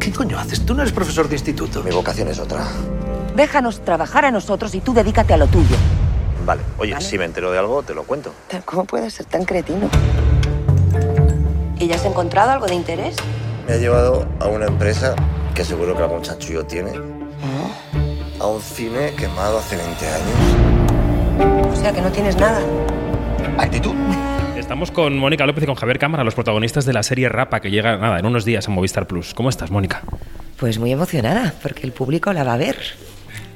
¿Qué coño haces? Tú no eres profesor de instituto. Mi vocación es otra. Déjanos trabajar a nosotros y tú dedícate a lo tuyo. Vale, oye, si me entero de algo, te lo cuento. ¿Cómo puedes ser tan cretino? ¿Y ya has encontrado algo de interés? Me ha llevado a una empresa que seguro que algún chanchullo tiene. Ah. A un cine quemado hace 20 años. O sea que no tienes nada. Actitud. Estamos con Mónica López y con Javier Cámara, los protagonistas de la serie Rapa que llega nada en unos días a Movistar Plus. ¿Cómo estás, Mónica? Pues muy emocionada, porque el público la va a ver.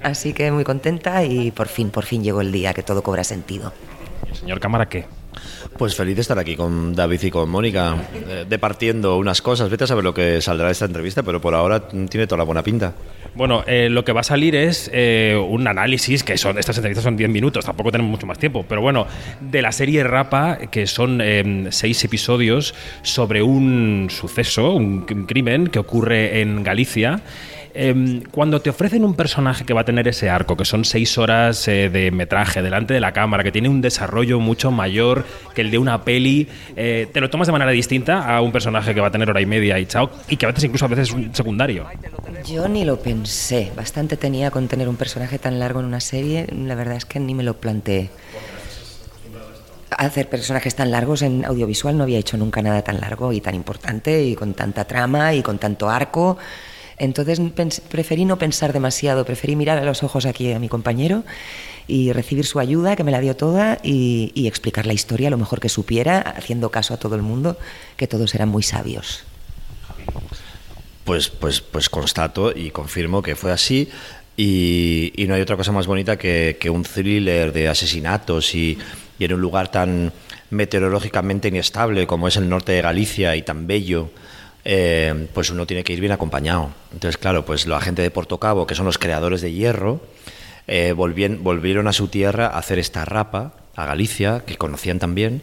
Así que muy contenta y por fin, por fin llegó el día que todo cobra sentido. ¿Y el señor Cámara qué? Pues feliz de estar aquí con David y con Mónica, eh, departiendo unas cosas. Vete a saber lo que saldrá de esta entrevista, pero por ahora tiene toda la buena pinta. Bueno, eh, lo que va a salir es eh, un análisis, que son estas entrevistas son 10 minutos, tampoco tenemos mucho más tiempo, pero bueno, de la serie Rapa, que son eh, seis episodios sobre un suceso, un crimen que ocurre en Galicia. Eh, cuando te ofrecen un personaje que va a tener ese arco, que son seis horas eh, de metraje delante de la cámara, que tiene un desarrollo mucho mayor que el de una peli, eh, te lo tomas de manera distinta a un personaje que va a tener hora y media y chao, y que a veces incluso a veces es un secundario. Yo ni lo pensé. Bastante tenía con tener un personaje tan largo en una serie. La verdad es que ni me lo planteé. Hacer personajes tan largos en audiovisual no había hecho nunca nada tan largo y tan importante y con tanta trama y con tanto arco. Entonces preferí no pensar demasiado, preferí mirar a los ojos aquí a mi compañero y recibir su ayuda, que me la dio toda, y, explicar la historia lo mejor que supiera, haciendo caso a todo el mundo, que todos eran muy sabios. Pues, pues, pues constato y confirmo que fue así. Y, no hay otra cosa más bonita que, un thriller de asesinatos y en un lugar tan meteorológicamente inestable como es el norte de Galicia y tan bello, eh, pues uno tiene que ir bien acompañado. Entonces, claro, pues la gente de Portocabo, que son los creadores de hierro, eh, volvieron a su tierra a hacer esta rapa, a Galicia, que conocían también,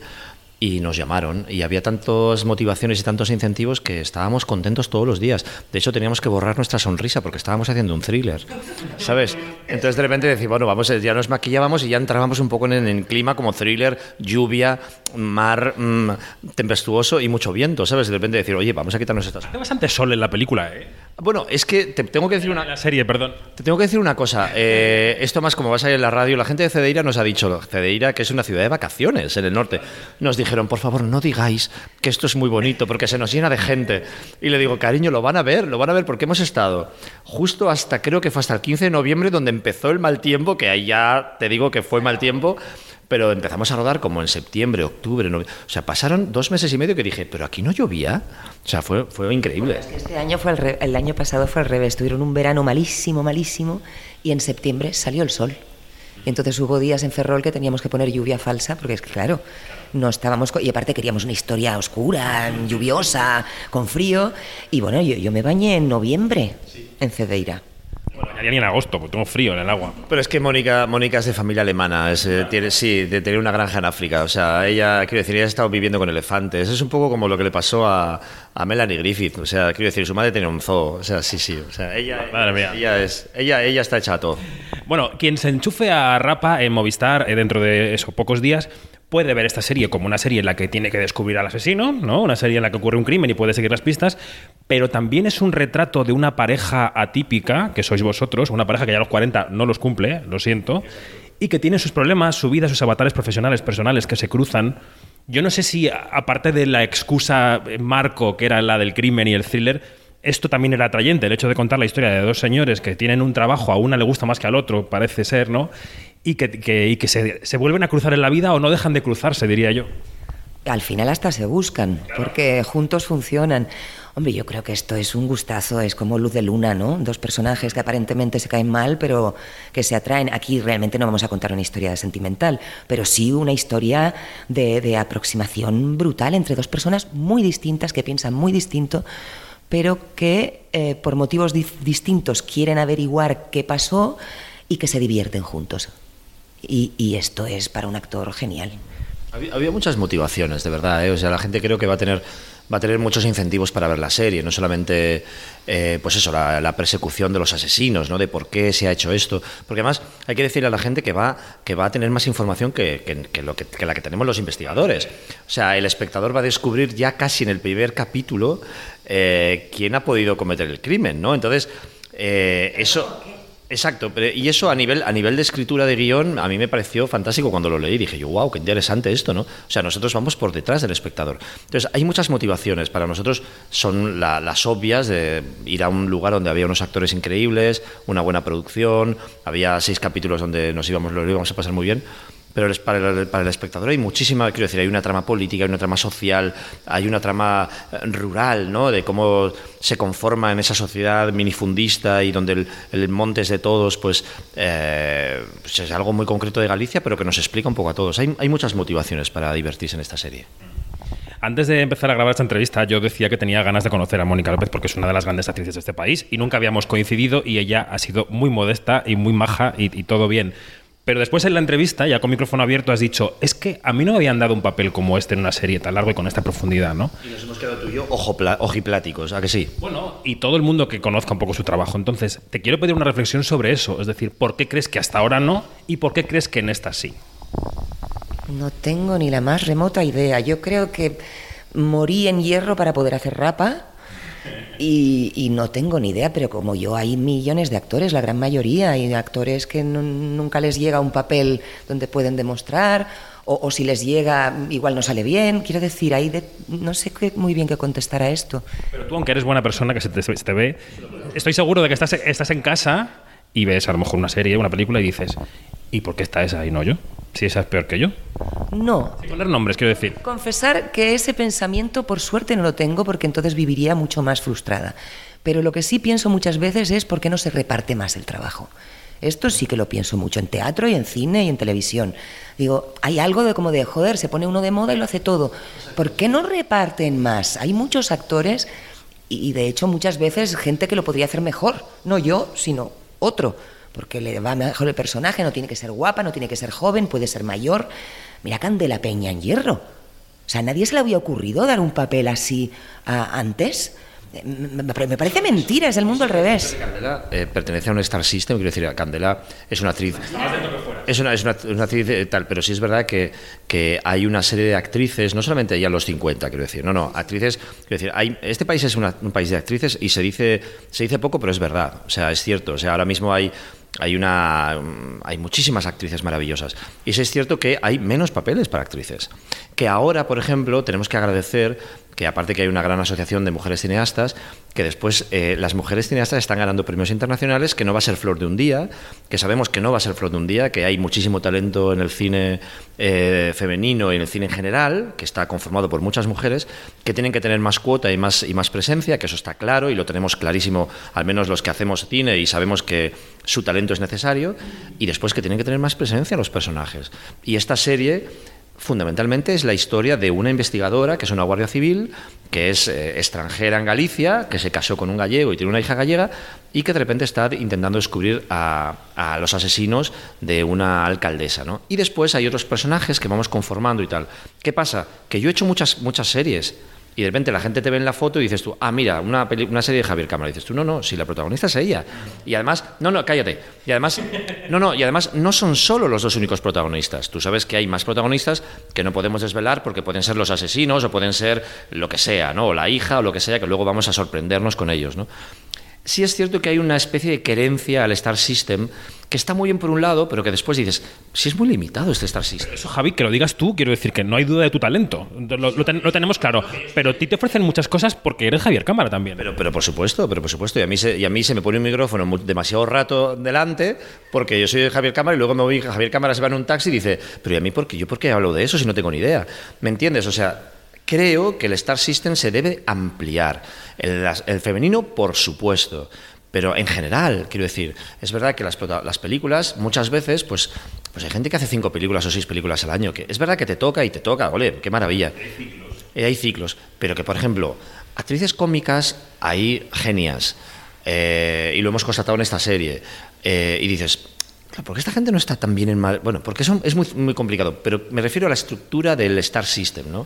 y nos llamaron. Y había tantas motivaciones y tantos incentivos que estábamos contentos todos los días. De hecho, teníamos que borrar nuestra sonrisa porque estábamos haciendo un thriller. ¿Sabes? Entonces, de repente decir, bueno, vamos, ya nos maquillábamos y ya entrábamos un poco en el clima como thriller, lluvia, mar mm, tempestuoso y mucho viento, ¿sabes? De repente decir, oye, vamos a quitarnos estas Hace bastante sol en la película, ¿eh? Bueno, es que te tengo que decir una, la serie, perdón. te tengo que decir una cosa. eh, esto más como va a salir en la radio, la gente de Cedeira nos ha dicho, Cedeira, que es una ciudad de vacaciones en el norte, nos dijeron, por favor, no digáis que esto es muy bonito porque se nos llena de gente. Y le digo, cariño, lo van a ver, lo van a ver porque hemos estado justo hasta, creo que fue hasta el 15 de noviembre donde empezó el mal tiempo, que ahí ya te digo que fue mal tiempo. Pero empezamos a rodar como en septiembre, octubre, novie- o sea, pasaron dos meses y medio que dije, pero aquí no llovía. O sea, fue, fue increíble. Este año fue re- el año pasado fue al revés. Tuvieron un verano malísimo, malísimo, y en septiembre salió el sol. Y entonces hubo días en Ferrol que teníamos que poner lluvia falsa, porque es que, claro, no estábamos. Y aparte queríamos una historia oscura, lluviosa, con frío. Y bueno, yo, yo me bañé en noviembre en Cedeira. Ni en agosto, porque tengo frío en el agua. Pero es que Mónica, Mónica es de familia alemana, es, eh, tiene, sí, de tener una granja en África. O sea, ella, quiero decir, ella ha estado viviendo con elefantes. Es un poco como lo que le pasó a, a Melanie Griffith. O sea, quiero decir, su madre tenía un zoo. O sea, sí, sí. O sea, ella, Madre mía. ella, es, ella, ella está hecha a todo. Bueno, quien se enchufe a Rapa en Movistar eh, dentro de eso, pocos días, puede ver esta serie como una serie en la que tiene que descubrir al asesino, ¿no? Una serie en la que ocurre un crimen y puede seguir las pistas, pero también es un retrato de una pareja atípica, que sois vosotros, una pareja que ya a los 40 no los cumple, lo siento, y que tiene sus problemas, su vida, sus avatares profesionales, personales que se cruzan. Yo no sé si, aparte de la excusa eh, marco, que era la del crimen y el thriller, esto también era atrayente, el hecho de contar la historia de dos señores que tienen un trabajo, a una le gusta más que al otro, parece ser, ¿no? Y que, que- y que se, se vuelven a cruzar en la vida o no dejan de cruzarse, diría yo. Al final hasta se buscan, porque juntos funcionan. Hombre, yo creo que esto es un gustazo, es como luz de luna, ¿no? Dos personajes que aparentemente se caen mal, pero que se atraen. Aquí realmente no vamos a contar una historia sentimental, pero sí una historia de, de aproximación brutal entre dos personas muy distintas, que piensan muy distinto, pero que eh, por motivos di- distintos quieren averiguar qué pasó y que se divierten juntos. Y, y esto es para un actor genial. Había, había muchas motivaciones, de verdad. ¿eh? O sea, la gente creo que va a tener va a tener muchos incentivos para ver la serie, no solamente, eh, pues eso, la, persecución de los asesinos, ¿no? De por qué se ha hecho esto. Porque además hay que decirle a la gente que va, que va a tener más información que, lo que, la que tenemos los investigadores. O sea, el espectador va a descubrir ya casi en el primer capítulo eh, quién ha podido cometer el crimen, ¿no? Entonces, eh, eso... Exacto, y eso a nivel, a nivel de escritura de guion a mí me pareció fantástico cuando lo leí. Dije yo, wow, qué interesante esto, ¿no? O sea, nosotros vamos por detrás del espectador. Entonces, hay muchas motivaciones. Para nosotros son las obvias de ir a un lugar donde había unos actores increíbles, una buena producción, había seis capítulos donde nos íbamos, lo íbamos a pasar muy bien pero para el, para el espectador hay muchísima, quiero decir, hay una trama política, hay una trama social, hay una trama eh, rural, ¿no? De cómo se conforma en esa sociedad minifundista y donde el, monte es de todos, pues, eh, pues, es algo muy concreto de Galicia, pero que nos explica un poco a todos. Hay, hay muchas motivaciones para divertirse en esta serie. Antes de empezar a grabar esta entrevista, yo decía que tenía ganas de conocer a Mónica López porque es una de las grandes actrices de este país y nunca habíamos coincidido y ella ha sido muy modesta y muy maja y todo bien. Pero después en la entrevista, ya con micrófono abierto, has dicho, es que a mí no me habían dado un papel como este en una serie tan largo y con esta profundidad, ¿no? Y nos hemos quedado tú y yo ojipláticos, ¿a que sí? Bueno, y todo el mundo que conozca un poco su trabajo. Entonces, te quiero pedir una reflexión sobre eso. Es decir, ¿por qué crees que hasta ahora no y por qué crees que en esta sí? No tengo ni la más remota idea. Yo creo que morí en hierro para poder hacer rapa y, no tengo ni idea, pero como yo hay millones de actores, la gran mayoría, hay actores que nunca les llega un papel donde pueden demostrar, o, si les llega igual no sale bien. Quiero decir, ahí no sé qué, muy bien qué contestar a esto. Pero tú, aunque eres buena persona, que se te, ve, estoy seguro de que estás, estás en casa y ves a lo mejor una serie, una película y dices, ¿y por qué está esa y no yo? Si esa es peor que yo. No. Sin poner nombres, quiero decir. Confesar que ese pensamiento, por suerte, no lo tengo porque entonces viviría mucho más frustrada. Pero lo que sí pienso muchas veces es por qué no se reparte más el trabajo. Esto sí que lo pienso mucho en teatro y en cine y en televisión. Digo, hay algo de como de, joder, se pone uno de moda y lo hace todo. ¿Por qué no reparten más? Hay muchos actores y de hecho muchas veces gente que lo podría hacer mejor. No yo, sino otro porque le va mejor el personaje, no tiene que ser guapa, no tiene que ser joven, puede ser mayor. Mira Candela Peña en hierro. O sea, ¿a nadie se le había ocurrido dar un papel así antes? Me parece mentira, es el mundo al revés. Candela eh, pertenece a un Star System, quiero decir, Candela es una actriz. Es una, es una, actriz eh, tal, pero sí es verdad que, que, hay una serie de actrices, no solamente ya a los 50, quiero decir, no, no, actrices, quiero decir, hay, este país es un país de actrices y se dice, se dice poco, pero es verdad, o sea, es cierto, o sea, ahora mismo hay hay una hay muchísimas actrices maravillosas. Y sí es cierto que hay menos papeles para actrices. Que ahora por ejemplo tenemos que agradecer que aparte que hay una gran asociación de mujeres cineastas, que después eh, las mujeres cineastas están ganando premios internacionales, que no va a ser flor de un día, que sabemos que no va a ser flor de un día, que hay muchísimo talento en el cine eh, femenino y en el cine en general, que está conformado por muchas mujeres, que tienen que tener más cuota y más, y más presencia, que eso está claro y lo tenemos clarísimo, al menos los que hacemos cine y sabemos que su talento es necesario, y después que tienen que tener más presencia los personajes. Y esta serie fundamentalmente es la historia de una investigadora que es una guardia civil, que es eh, extranjera en Galicia, que se casó con un gallego y tiene una hija gallega, y que de repente está intentando descubrir a, a los asesinos de una alcaldesa. ¿no? Y después hay otros personajes que vamos conformando y tal. ¿Qué pasa? Que yo he hecho muchas, muchas series y de repente la gente te ve en la foto y dices tú, ah, mira, una, una serie de Javier Cámara. Y dices tú, no, no, si la protagonista es ella. Y además, no, no, cállate. Y además, no, no, y además no son solo los dos únicos protagonistas. Tú sabes que hay más protagonistas que no podemos desvelar porque pueden ser los asesinos o pueden ser lo que sea, ¿no? O la hija o lo que sea, que luego vamos a sorprendernos con ellos, ¿no? Sí es cierto que hay una especie de querencia al Star System que está muy bien por un lado, pero que después dices, si es muy limitado este Star System. Eso, Javi, que lo digas tú, quiero decir que no hay duda de tu talento. Lo, tenemos claro. Pero a ti te ofrecen muchas cosas porque eres Javier Cámara también. Pero, pero por supuesto, pero por supuesto. Y a, mí se, y a mí se me pone un micrófono demasiado rato delante porque yo soy Javier Cámara y luego me voy, Javier Cámara se va en un taxi y dice, pero ¿y a mí por qué? ¿Yo por qué hablo de eso si no tengo ni idea? ¿Me entiendes? O sea, creo que el Star System se debe ampliar. el femenino, por supuesto pero en general, quiero decir, es verdad que las, las películas muchas veces, pues, pues hay gente que hace cinco películas o seis películas al año, que es verdad que te toca y te toca, ole, qué maravilla. Hay ciclos. Eh, hay ciclos, pero que, por ejemplo, actrices cómicas hay genias, eh, y lo hemos constatado en esta serie, eh, y dices, ¿por qué esta gente no está tan bien en Bueno, porque eso es muy, muy complicado, pero me refiero a la estructura del Star System, ¿no?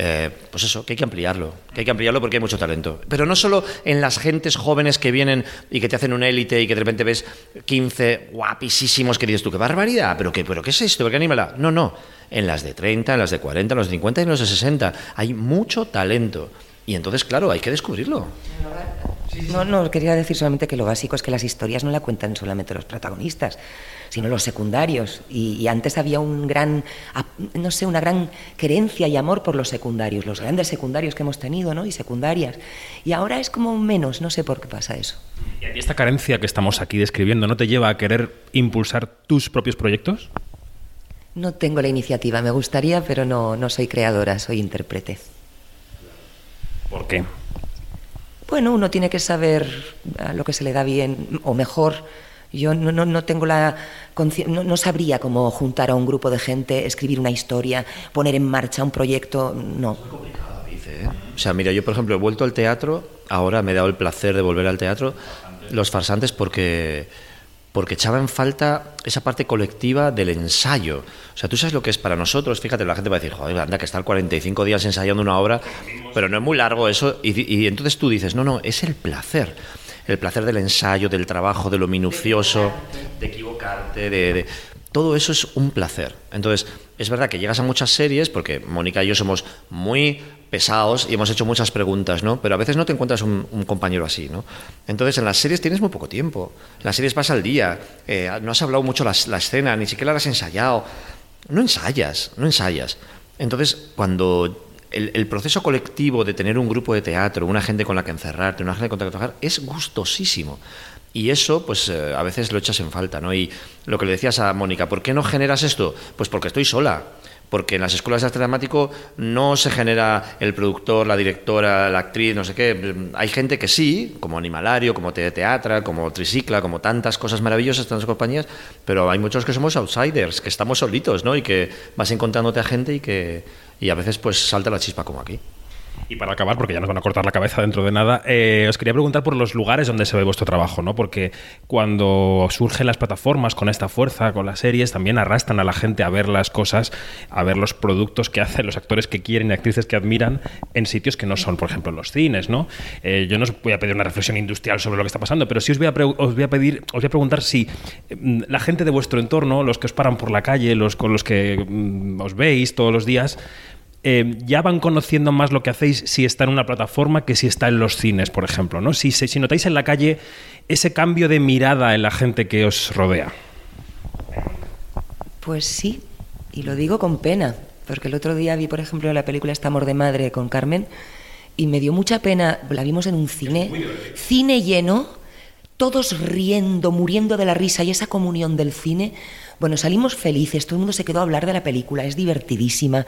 Eh, pues eso, que hay que ampliarlo, que hay que ampliarlo porque hay mucho talento. Pero no solo en las gentes jóvenes que vienen y que te hacen un élite y que de repente ves 15 guapísimos que dices tú, qué barbaridad, pero qué, pero qué es esto, qué animalada. No, no, en las de 30, en las de 40, en las de 50 y en las de 60. Hay mucho talento. Y entonces, claro, hay que descubrirlo. No, no, quería decir solamente que lo básico es que las historias no la cuentan solamente los protagonistas, sino los secundarios. Y, antes había un gran, no sé, una gran querencia y amor por los secundarios, los grandes secundarios que hemos tenido, ¿no? Y secundarias. Y ahora es como menos, no sé por qué pasa eso. ¿Y esta carencia que estamos aquí describiendo no te lleva a querer impulsar tus propios proyectos? No tengo la iniciativa, me gustaría, pero no, no soy creadora, soy intérprete. ¿Por qué? Bueno, uno tiene que saber lo que se le da bien o mejor. Yo no, no, no tengo la no, no, sabría cómo juntar a un grupo de gente, escribir una historia, poner en marcha un proyecto. No. ¿eh? O sea, mira, yo por ejemplo he vuelto al teatro. Ahora me he dado el placer de volver al teatro. Los farsantes porque porque echaba en falta esa parte colectiva del ensayo. O sea, tú sabes lo que es para nosotros, fíjate, la gente va a decir, joder, anda, que estar 45 días ensayando una obra, pero no es muy largo eso, y, entonces tú dices, no, no, es el placer, el placer del ensayo, del trabajo, de lo minucioso, de equivocarte, de todo eso es un placer. Entonces, es verdad que llegas a muchas series, porque Mónica y yo somos muy pesados y hemos hecho muchas preguntas, ¿no? Pero a veces no te encuentras un, compañero así, ¿no? Entonces, en las series tienes muy poco tiempo. las series pasa el día. Eh, no has hablado mucho la, la escena, ni siquiera la has ensayado. No ensayas, no ensayas. Entonces, cuando el, proceso colectivo de tener un grupo de teatro, una gente con la que encerrarte, una gente con la que trabajar, es gustosísimo. Y eso, pues eh, a veces lo echas en falta, ¿no? Y lo que le decías a Mónica, ¿por qué no generas esto? Pues porque estoy sola. Porque en las escuelas de arte dramático no se genera el productor, la directora, la actriz, no sé qué. Hay gente que sí, como Animalario, como Teatra, como Tricicla, como tantas cosas maravillosas, tantas compañías, pero hay muchos que somos outsiders, que estamos solitos, ¿no? Y que vas encontrándote a gente y que y a veces pues salta la chispa como aquí. Y para acabar, porque ya nos van a cortar la cabeza dentro de nada, eh, os quería preguntar por los lugares donde se ve vuestro trabajo, ¿no? Porque cuando surgen las plataformas con esta fuerza, con las series, también arrastran a la gente a ver las cosas, a ver los productos que hacen los actores que quieren y actrices que admiran en sitios que no son, por ejemplo, los cines, ¿no? Eh, yo no os voy a pedir una reflexión industrial sobre lo que está pasando, pero sí os voy a, pedir, os voy a preguntar si mm, la gente de vuestro entorno, los que os paran por la calle, los con los que mm, os veis todos los días, eh, ya van conociendo más lo que hacéis si está en una plataforma que si está en los cines, por ejemplo, ¿no? Si, si notáis en la calle ese cambio de mirada en la gente que os rodea. Pues sí, y lo digo con pena, porque el otro día vi, por ejemplo, la película Este amor de madre con Carmen y me dio mucha pena, la vimos en un cine, cine lleno, todos riendo, muriendo de la risa y esa comunión del cine. Bueno, salimos felices, todo el mundo se quedó a hablar de la película, es divertidísima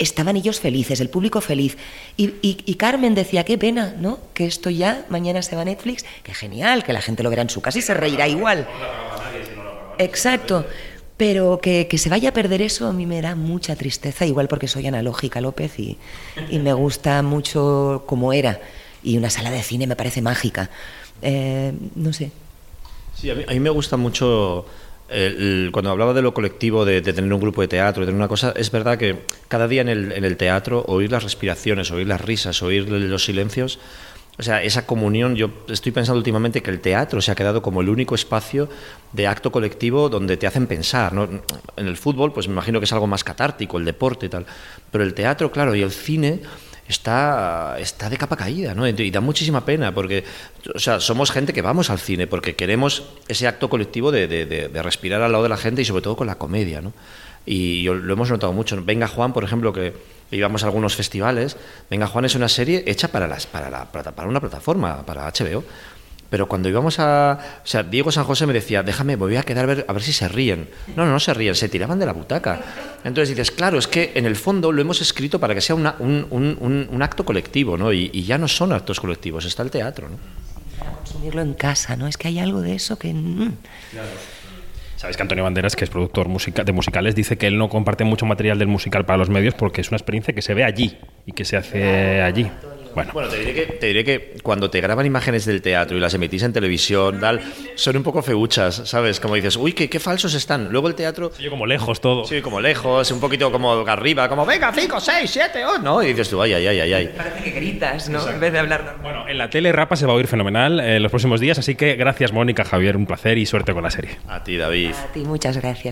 estaban ellos felices, el público feliz. Y, Carmen decía, qué pena, ¿no? Que esto ya mañana se va a Netflix, qué genial, que la gente lo verá en su casa y se reirá igual. Exacto. Pero que, se vaya a perder eso a mí me da mucha tristeza, igual porque soy analógica López y, me gusta mucho como era. Y una sala de cine me parece mágica. Eh, no sé. Sí, a mí me gusta mucho cuando hablaba de lo colectivo, de, tener un grupo de teatro, de tener una cosa, es verdad que cada día en el, en el teatro, oír las respiraciones, oír las risas, oír los silencios, o sea, esa comunión, yo estoy pensando últimamente que el teatro se ha quedado como el único espacio de acto colectivo donde te hacen pensar. ¿no? En el fútbol, pues me imagino que es algo más catártico, el deporte y tal. Pero el teatro, claro, y el cine está, está de capa caída, ¿no? Y da muchísima pena, porque, o sea, somos gente que vamos al cine porque queremos ese acto colectivo de, de, respirar al lado de la gente y sobre todo con la comedia, ¿no? Y lo hemos notado mucho. Venga Juan, por ejemplo, que íbamos a algunos festivales, Venga Juan es una serie hecha para, las, para, la, para una plataforma, para HBO pero cuando íbamos a. O sea, Diego San José me decía, déjame, me voy a quedar a ver, a ver si se ríen. No, no, no se ríen, se tiraban de la butaca. Entonces dices, claro, es que en el fondo lo hemos escrito para que sea un, un, un, acto colectivo, ¿no? Y, ya no son actos colectivos, está el teatro, ¿no? Para consumirlo en casa, ¿no? Es que hay algo de eso que. Mm. Sabes que Antonio Banderas, que es productor musica de musicales, dice que él no comparte mucho material del musical para los medios porque es una experiencia que se ve allí y que se hace allí. Bueno, Bueno, te diré, que, te diré que cuando te graban imágenes del teatro y las emitís en televisión, tal, son un poco feuchas, ¿sabes? Como dices, uy, qué, qué falsos están. Luego el teatro, yo como lejos todo. sí, como lejos, un poquito como arriba, como venga, 5, 6, 7, 8, ¿no? Y dices tú, ay, ay, ay, ay, ay. Parece que gritas, ¿no? En vez de hablar normal. Bueno, en la tele Rapa se va a oír fenomenal en los próximos días, así que gracias Mónica, Javier, un placer y suerte con la serie. A ti, David. A ti, muchas gracias.